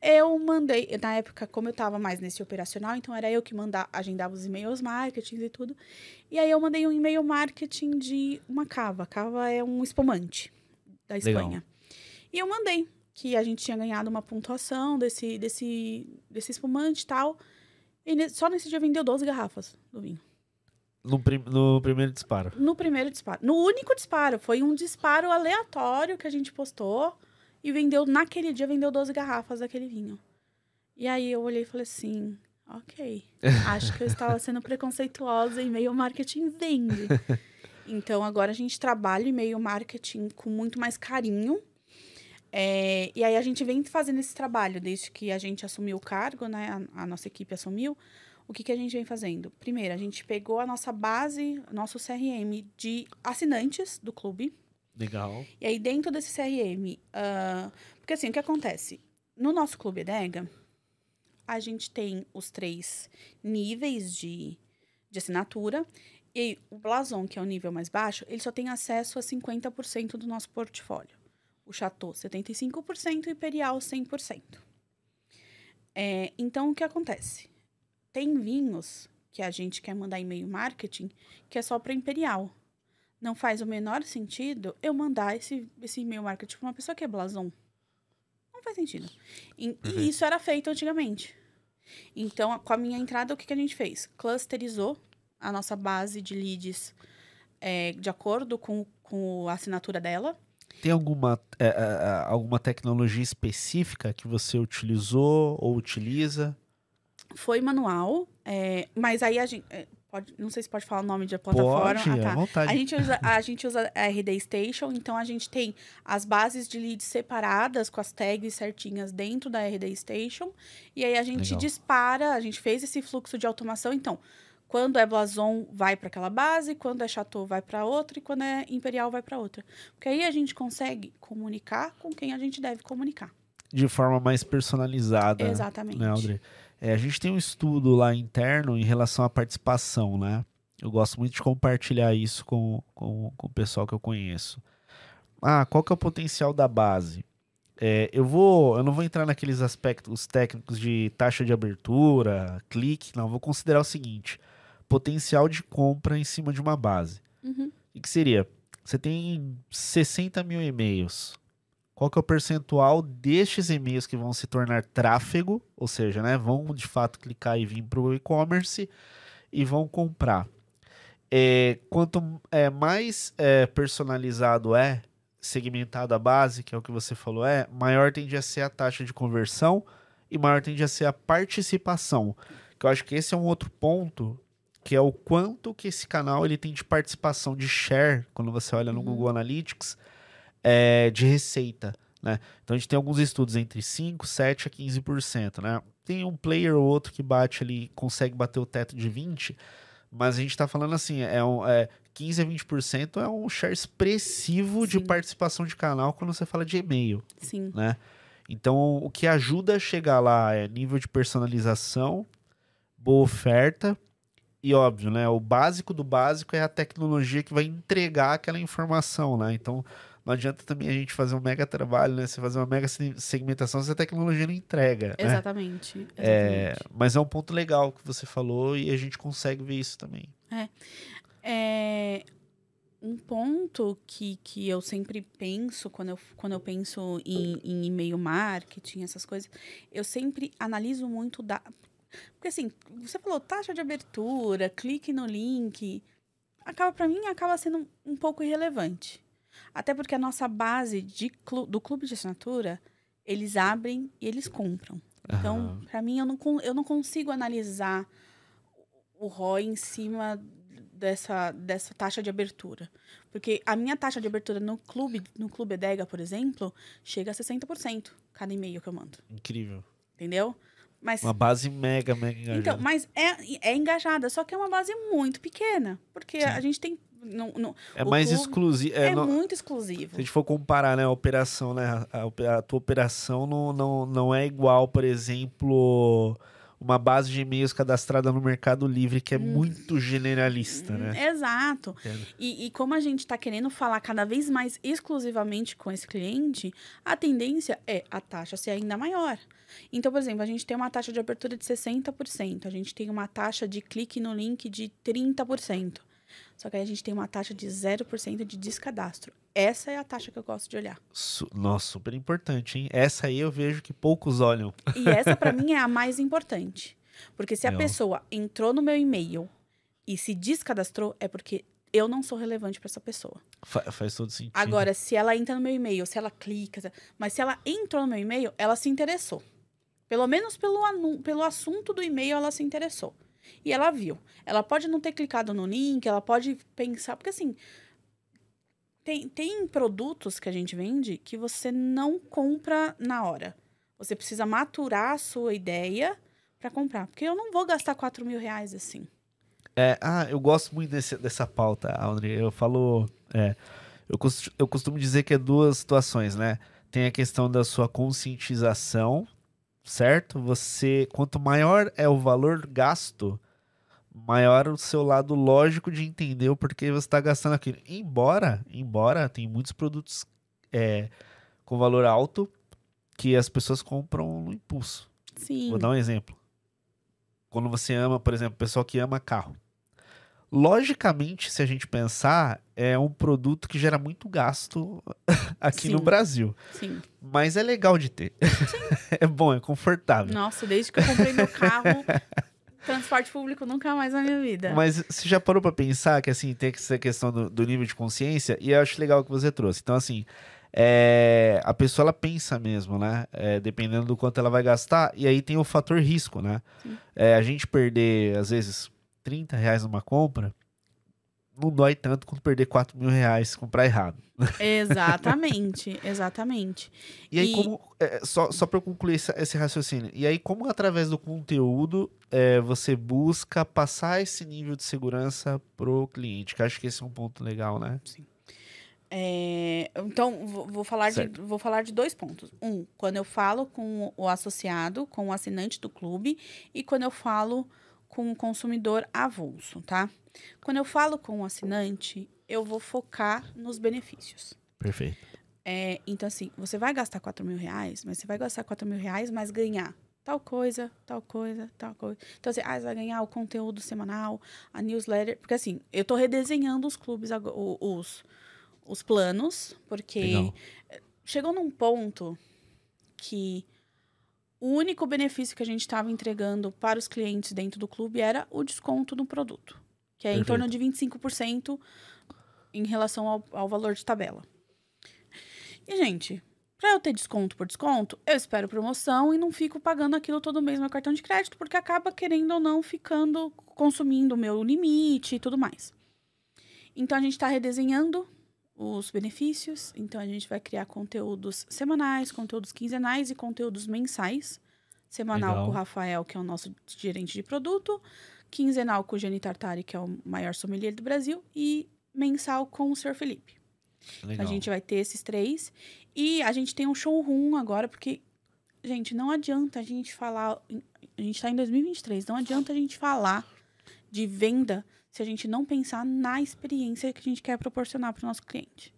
eu mandei na época como eu estava mais nesse operacional então era eu que mandava agendava os e-mails marketing e tudo e aí eu mandei um e-mail marketing de uma cava cava é um espumante da Legal. Espanha e eu mandei que a gente tinha ganhado uma pontuação desse desse desse espumante e tal e só nesse dia vendeu 12 garrafas do vinho No, prim- no primeiro disparo. no primeiro disparo. No único disparo. Foi um disparo aleatório que a gente postou. E vendeu, naquele dia, vendeu 12 garrafas daquele vinho. E aí eu olhei e falei assim: ok. Acho que eu estava sendo preconceituosa e e-mail marketing vende. Então agora a gente trabalha e-mail marketing com muito mais carinho. É, e aí a gente vem fazendo esse trabalho desde que a gente assumiu o cargo, né? A, a nossa equipe assumiu. O que, que a gente vem fazendo? Primeiro, a gente pegou a nossa base, nosso CRM de assinantes do clube. Legal. E aí, dentro desse CRM, ah, porque assim, o que acontece? No nosso Clube Edega, a gente tem os três níveis de, de assinatura. E o Blason, que é o nível mais baixo, ele só tem acesso a 50% do nosso portfólio. O Chateau, 75% e o Imperial, 100%. É, então, o que acontece? Tem vinhos que a gente quer mandar e-mail marketing que é só para Imperial não faz o menor sentido eu mandar esse, esse e-mail marketing para uma pessoa que é blason. Não faz sentido. E, Perfeito. e isso era feito antigamente. Então, com a minha entrada, o que, que a gente fez? Clusterizou a nossa base de leads é, de acordo com, com a assinatura dela. Tem alguma, é, é, é, alguma tecnologia específica que você utilizou ou utiliza? Foi manual, é, mas aí a gente. Pode, não sei se pode falar o nome de plataforma. Pode, Ah, tá. vontade. A gente, usa, a gente usa a RD Station, então a gente tem as bases de leads separadas com as tags certinhas dentro da RD Station. E aí a gente Legal. dispara, a gente fez esse fluxo de automação. Então, quando é Blason, vai para aquela base, quando é Chateau, vai para outra, e quando é Imperial, vai para outra. Porque aí a gente consegue comunicar com quem a gente deve comunicar. De forma mais personalizada. Exatamente. né, Audrey? É, a gente tem um estudo lá interno em relação à participação, né? Eu gosto muito de compartilhar isso com, com, com o pessoal que eu conheço. Ah, qual que é o potencial da base? É, eu vou, eu não vou entrar naqueles aspectos técnicos de taxa de abertura, clique, não. Vou considerar o seguinte: potencial de compra em cima de uma base. Uhum. O que seria? Você tem 60 mil e-mails. Qual que é o percentual destes e-mails que vão se tornar tráfego, ou seja, né, vão de fato clicar e vir para o e-commerce e vão comprar. É, quanto é, mais é, personalizado é, segmentado a base, que é o que você falou, é, maior tende a ser a taxa de conversão e maior tende a ser a participação. Que eu acho que esse é um outro ponto, que é o quanto que esse canal ele tem de participação de share, quando você olha no uhum. Google Analytics, é, de receita. Né? Então a gente tem alguns estudos entre 5, 7 a 15%. Né? Tem um player ou outro que bate ali, consegue bater o teto de 20%, mas a gente está falando assim, é, um, é 15 a 20% é um share expressivo Sim. de participação de canal quando você fala de e-mail. Sim. Né? Então, o que ajuda a chegar lá é nível de personalização, boa oferta e óbvio, né? O básico do básico é a tecnologia que vai entregar aquela informação, né? Então, não adianta também a gente fazer um mega trabalho, né? Você fazer uma mega segmentação se a tecnologia não entrega. Exatamente. Né? exatamente. É, mas é um ponto legal que você falou e a gente consegue ver isso também. É. é um ponto que, que eu sempre penso quando eu, quando eu penso em, em e-mail marketing, essas coisas, eu sempre analiso muito da. Porque assim, você falou taxa de abertura, clique no link. Acaba, para mim, acaba sendo um pouco irrelevante. Até porque a nossa base de clu do clube de assinatura, eles abrem e eles compram. Então, uhum. para mim, eu não, eu não consigo analisar o ROI em cima dessa, dessa taxa de abertura. Porque a minha taxa de abertura no clube, no Clube Edega, por exemplo, chega a 60% cada e-mail que eu mando. Incrível. Entendeu? Mas, uma base mega, mega engajada. Então, mas é, é engajada, só que é uma base muito pequena. Porque Sim. a gente tem no, no, é mais exclusivo. É, é no, muito exclusivo. Se a gente for comparar, né, a operação, né, a, a, tua operação não, não, não é igual, por exemplo, uma base de e-mails cadastrada no Mercado Livre que é hum. muito generalista, hum, né? Exato. E, e, como a gente está querendo falar cada vez mais exclusivamente com esse cliente, a tendência é a taxa ser ainda maior. Então, por exemplo, a gente tem uma taxa de abertura de 60%, a gente tem uma taxa de clique no link de 30%. Só que aí a gente tem uma taxa de 0% de descadastro. Essa é a taxa que eu gosto de olhar. Su Nossa, super importante, hein? Essa aí eu vejo que poucos olham. E essa, para mim, é a mais importante. Porque se a pessoa entrou no meu e-mail e se descadastrou, é porque eu não sou relevante para essa pessoa. Fa faz todo sentido. Agora, se ela entra no meu e-mail, se ela clica, mas se ela entrou no meu e-mail, ela se interessou. Pelo menos pelo, pelo assunto do e-mail, ela se interessou. E ela viu. Ela pode não ter clicado no link, ela pode pensar. Porque assim. Tem, tem produtos que a gente vende que você não compra na hora. Você precisa maturar a sua ideia para comprar. Porque eu não vou gastar 4 mil reais assim. É, ah, eu gosto muito desse, dessa pauta, Audrey. Eu falo. É, eu, costumo, eu costumo dizer que é duas situações, né? Tem a questão da sua conscientização certo? Você, quanto maior é o valor gasto, maior o seu lado lógico de entender o porquê você está gastando aquilo. Embora, embora tem muitos produtos é, com valor alto que as pessoas compram no impulso. Sim. Vou dar um exemplo. Quando você ama, por exemplo, pessoal que ama carro. Logicamente, se a gente pensar, é um produto que gera muito gasto aqui Sim. no Brasil. Sim. Mas é legal de ter. é bom, é confortável. Nossa, desde que eu comprei meu carro, transporte público nunca mais na minha vida. Mas você já parou para pensar que assim, tem essa questão do, do, nível de consciência? E eu acho legal que você trouxe. Então, assim, é, a pessoa ela pensa mesmo, né? É, dependendo do quanto ela vai gastar. E aí tem o fator risco, né? É, a gente perder, às vezes 30 reais numa compra, não dói tanto quanto perder 4 mil reais se comprar errado. Exatamente, exatamente. E aí, e... como. É, só só para eu concluir esse, esse, raciocínio. E aí, como através do conteúdo é, você busca passar esse nível de segurança pro cliente? Que acho que esse é um ponto legal, né? Sim. É, então, vou, vou falar de, vou falar de dois pontos. Um, quando eu falo com o associado, com o assinante do clube, e quando eu falo com o consumidor avulso, tá? Quando eu falo com o assinante, eu vou focar nos benefícios. Perfeito. É, então, assim, você vai gastar 4 mil reais, mas você vai gastar 4 mil reais, mas ganhar tal coisa, tal coisa, tal coisa. Então, assim, ah, você vai ganhar o conteúdo semanal, a newsletter. Porque, assim, eu tô redesenhando os clubes, os, os planos, porque Legal. chegou num ponto que o único benefício que a gente estava entregando para os clientes dentro do clube era o desconto do produto, que é em torno de 25% em relação ao, ao valor de tabela. E, gente, para eu ter desconto por desconto, eu espero promoção e não fico pagando aquilo todo mês no meu cartão de crédito, porque acaba, querendo ou não, ficando consumindo o meu limite e tudo mais. Então, a gente está redesenhando os benefícios. Então, a gente vai criar conteúdos semanais, conteúdos quinzenais e conteúdos mensais. Semanal Legal. com o Rafael, que é o nosso gerente de produto. Quinzenal com o Jenny Tartari, que é o maior sommelier do Brasil. E mensal com o Sr. Felipe. Então, a gente vai ter esses três. E a gente tem um showroom agora, porque, gente, não adianta a gente falar. A gente está em 2023, não adianta a gente falar de venda se a gente não pensar na experiência que a gente quer proporcionar para o nosso cliente.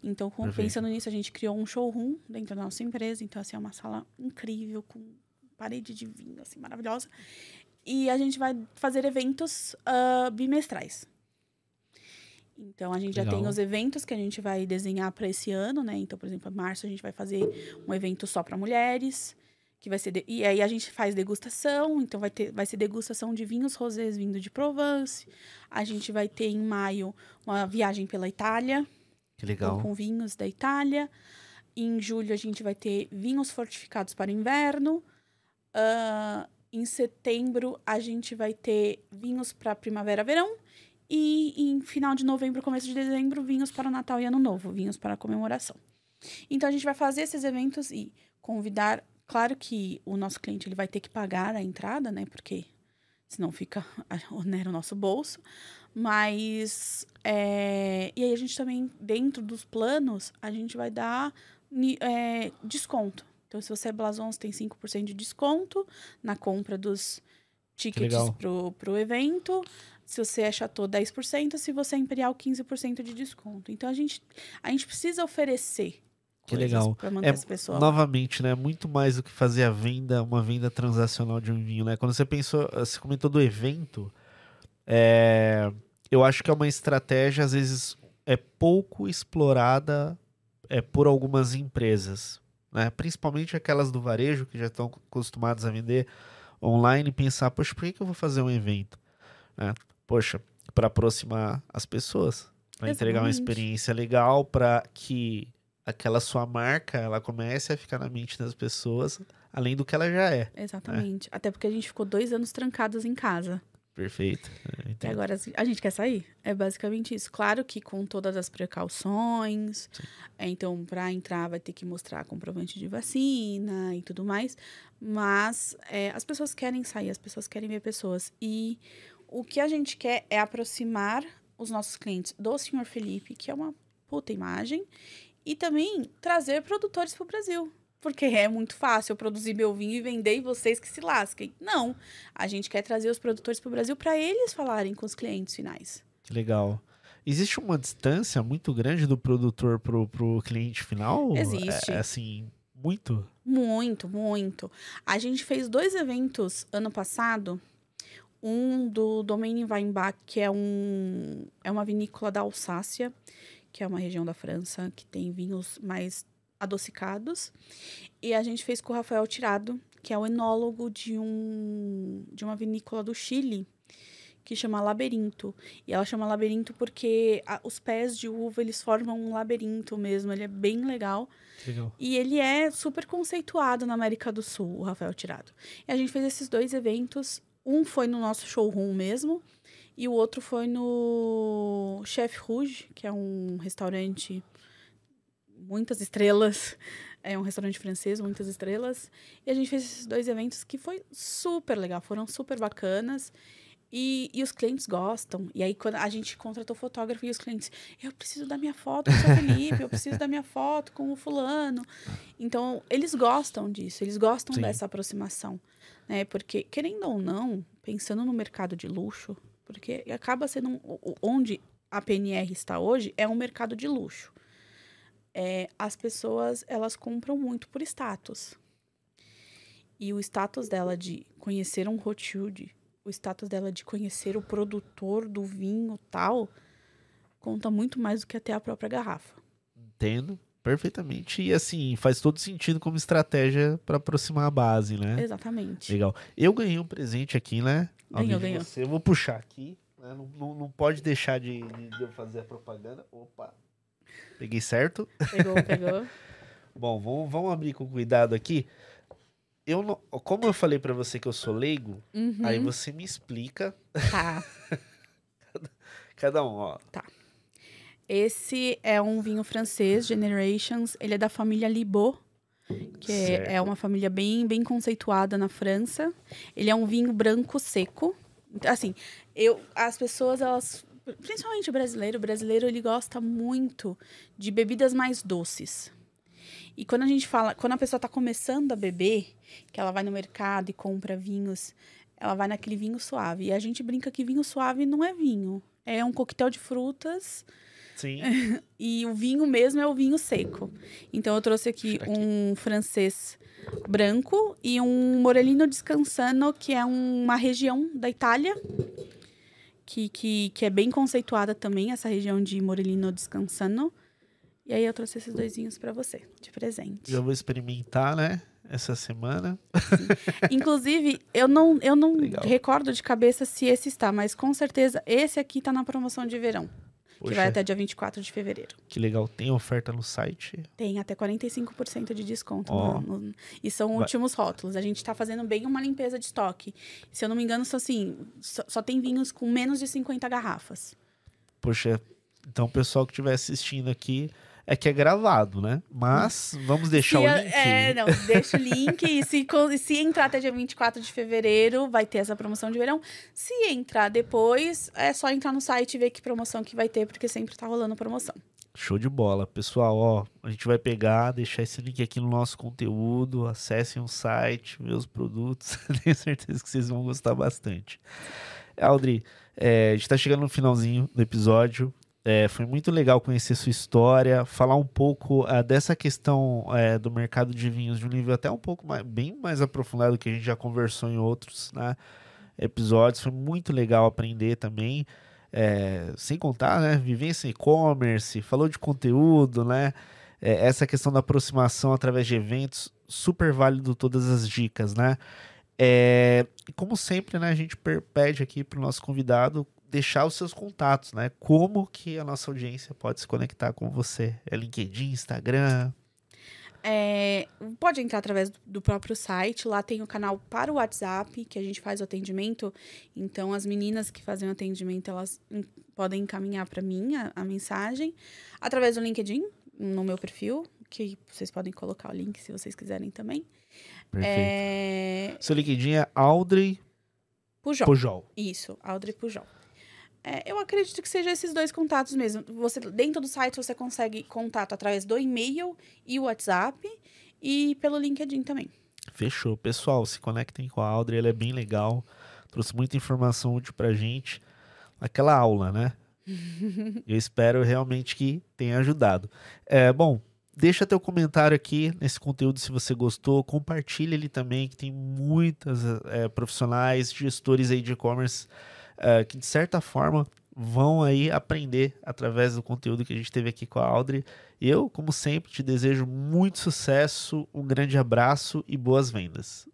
Então, com, pensando nisso, a gente criou um showroom dentro da nossa empresa. Então, assim, é uma sala incrível, com parede de vinho, assim, maravilhosa. E a gente vai fazer eventos uh, bimestrais. Então, a gente Legal. já tem os eventos que a gente vai desenhar para esse ano, né? Então, por exemplo, em março a gente vai fazer um evento só para mulheres que vai ser de... e aí a gente faz degustação, então vai ter vai ser degustação de vinhos rosés vindo de Provence. A gente vai ter em maio uma viagem pela Itália. Que legal. Então, com vinhos da Itália. Em julho a gente vai ter vinhos fortificados para inverno. Uh, em setembro a gente vai ter vinhos para primavera-verão. E em final de novembro, começo de dezembro, vinhos para o Natal e Ano Novo, vinhos para a comemoração. Então a gente vai fazer esses eventos e convidar Claro que o nosso cliente ele vai ter que pagar a entrada, né? Porque senão fica onera o nosso bolso. Mas é, e aí a gente também dentro dos planos a gente vai dar é, desconto. Então se você é Blason, você tem 5% de desconto na compra dos tickets pro, pro evento. Se você é Chateau, 10%. Se você é Imperial, 15% de desconto. Então a gente, a gente precisa oferecer que legal. É, novamente, né? Muito mais do que fazer a venda, uma venda transacional de um vinho, né? Quando você pensou, você comentou do evento, é, eu acho que é uma estratégia, às vezes, é pouco explorada é, por algumas empresas, né? Principalmente aquelas do varejo que já estão acostumadas a vender online e pensar, poxa, por que, que eu vou fazer um evento? Né? Poxa, para aproximar as pessoas, para entregar uma experiência legal, para que aquela sua marca, ela comece a ficar na mente das pessoas, além do que ela já é. Né? Exatamente. Né? Até porque a gente ficou dois anos trancados em casa. Perfeito. E agora a gente quer sair? É basicamente isso. Claro que com todas as precauções. É, então, para entrar, vai ter que mostrar comprovante de vacina e tudo mais. Mas é, as pessoas querem sair, as pessoas querem ver pessoas. E o que a gente quer é aproximar os nossos clientes do Senhor Felipe, que é uma puta imagem, e também trazer produtores para o Brasil. Porque é muito fácil eu produzir meu vinho e vender e vocês que se lasquem. Não. A gente quer trazer os produtores para o Brasil para eles falarem com os clientes finais. Que legal. Existe uma distância muito grande do produtor pro, pro cliente final? Existe. É, assim, muito? Muito, muito. A gente fez dois eventos ano passado. Um do Domaine Weinbach, que é, um, é uma vinícola da Alsácia que é uma região da França que tem vinhos mais adocicados. E a gente fez com o Rafael Tirado, que é o enólogo de, um, de uma vinícola do Chile, que chama Labirinto. E ela chama Labirinto porque a, os pés de uva, eles formam um labirinto mesmo. Ele é bem legal. legal. E ele é super conceituado na América do Sul, o Rafael Tirado. E a gente fez esses dois eventos. Um foi no nosso showroom mesmo, e o outro foi no Chef Rouge, que é um restaurante muitas estrelas. É um restaurante francês, muitas estrelas. E a gente fez esses dois eventos que foi super legal, foram super bacanas. E, e os clientes gostam. E aí, quando a gente contratou fotógrafo e os clientes, eu preciso da minha foto com o Felipe, eu preciso da minha foto com o fulano. Então, eles gostam disso, eles gostam Sim. dessa aproximação. Né? Porque, querendo ou não, pensando no mercado de luxo, porque acaba sendo um, onde a PNR está hoje é um mercado de luxo. É, as pessoas elas compram muito por status. E o status dela de conhecer um Rothschild, o status dela de conhecer o produtor do vinho tal, conta muito mais do que até a própria garrafa. Entendo perfeitamente. E assim, faz todo sentido como estratégia para aproximar a base, né? Exatamente. Legal. Eu ganhei um presente aqui, né? Ganhou, ganhou. Você. Eu vou puxar aqui. Né? Não, não, não, pode deixar de, de, eu fazer a propaganda. Opa! Peguei certo? Pegou, pegou. Bom, vamos, vamos abrir com cuidado aqui. Eu não, como eu falei para você que eu sou leigo, Uhum. aí você me explica Tá. cada um, ó. Esse é um vinho francês, Generations. Ele é da família Libot, que é, é uma família bem, bem conceituada na França. Ele é um vinho branco seco. Assim, eu, as pessoas, elas, principalmente o brasileiro, o brasileiro ele gosta muito de bebidas mais doces. E quando a gente fala, quando a pessoa está começando a beber, que ela vai no mercado e compra vinhos, ela vai naquele vinho suave. E a gente brinca que vinho suave não é vinho, é um coquetel de frutas Sim. e o vinho mesmo é o vinho seco. Então eu trouxe aqui Aqui. um francês branco e um Morellino Descansano, que é uma região da Itália, que, que, que é bem conceituada também, essa região de Morellino Descansano. E aí eu trouxe esses dois vinhos para você, de presente. Já vou experimentar, né? Essa semana. Inclusive, eu não, eu não Legal. recordo de cabeça se esse está, mas com certeza esse aqui tá na promoção de verão, que Poxa, vai até dia 24 de fevereiro. que legal. Tem oferta no site? Tem até 45% de desconto. Ó. no- no- e são Vai- últimos rótulos. A gente tá fazendo bem uma limpeza de estoque. Se eu não me engano, só assim, só, só tem vinhos com menos de 50 garrafas. Poxa, então o pessoal que estiver assistindo aqui é que é gravado, né? Mas vamos deixar Se o link. É, não, deixa o link. e se, se entrar até dia 24 de fevereiro, vai ter essa promoção de verão. Se entrar depois, é só entrar no site e ver que promoção que vai ter, porque sempre tá rolando promoção. Show de bola. Pessoal, ó, a gente vai pegar, deixar esse link aqui no nosso conteúdo, acessem o site, os produtos. Tenho certeza que vocês vão gostar bastante. Aldri, é, a gente tá chegando no finalzinho do episódio. É, foi muito legal conhecer sua história, falar um pouco ah, dessa questão é, do mercado de vinhos de um nível até um pouco mais, bem mais aprofundado que a gente já conversou em outros né, episódios. Foi muito legal aprender também. É, sem contar, né? Vivência e-commerce, falou de conteúdo, né? É, essa questão da aproximação através de eventos, super válido todas as dicas, né? É, como sempre, né, a gente pede aqui para o nosso convidado deixar os seus contatos, né? Como que a nossa audiência pode se conectar com você? É LinkedIn, Instagram? É, pode entrar através do próprio site. Lá tem o canal para o WhatsApp, que a gente faz o atendimento. Então, as meninas que fazem o atendimento, elas em- podem encaminhar para mim a, a mensagem. Através do LinkedIn, no meu perfil, que vocês podem colocar o link se vocês quiserem também. Perfeito. É, Seu LinkedIn é Audrey Pujol. Pujol. Isso, Audrey Pujol. É, eu acredito que seja esses dois contatos mesmo. Você dentro do site você consegue contato através do e-mail e o WhatsApp e pelo LinkedIn também. Fechou. Pessoal, se conectem com a Audrey, ela é bem legal. Trouxe muita informação útil pra gente. Aquela aula, né? Eu espero realmente que tenha ajudado. É, bom, deixa teu comentário aqui nesse conteúdo se você gostou. Compartilha ele também, que tem muitas é, profissionais, gestores aí de e-commerce é, que, de certa forma, vão aí aprender através do conteúdo que a gente teve aqui com a Audrey. Eu, como sempre, te desejo muito sucesso, um grande abraço e boas vendas.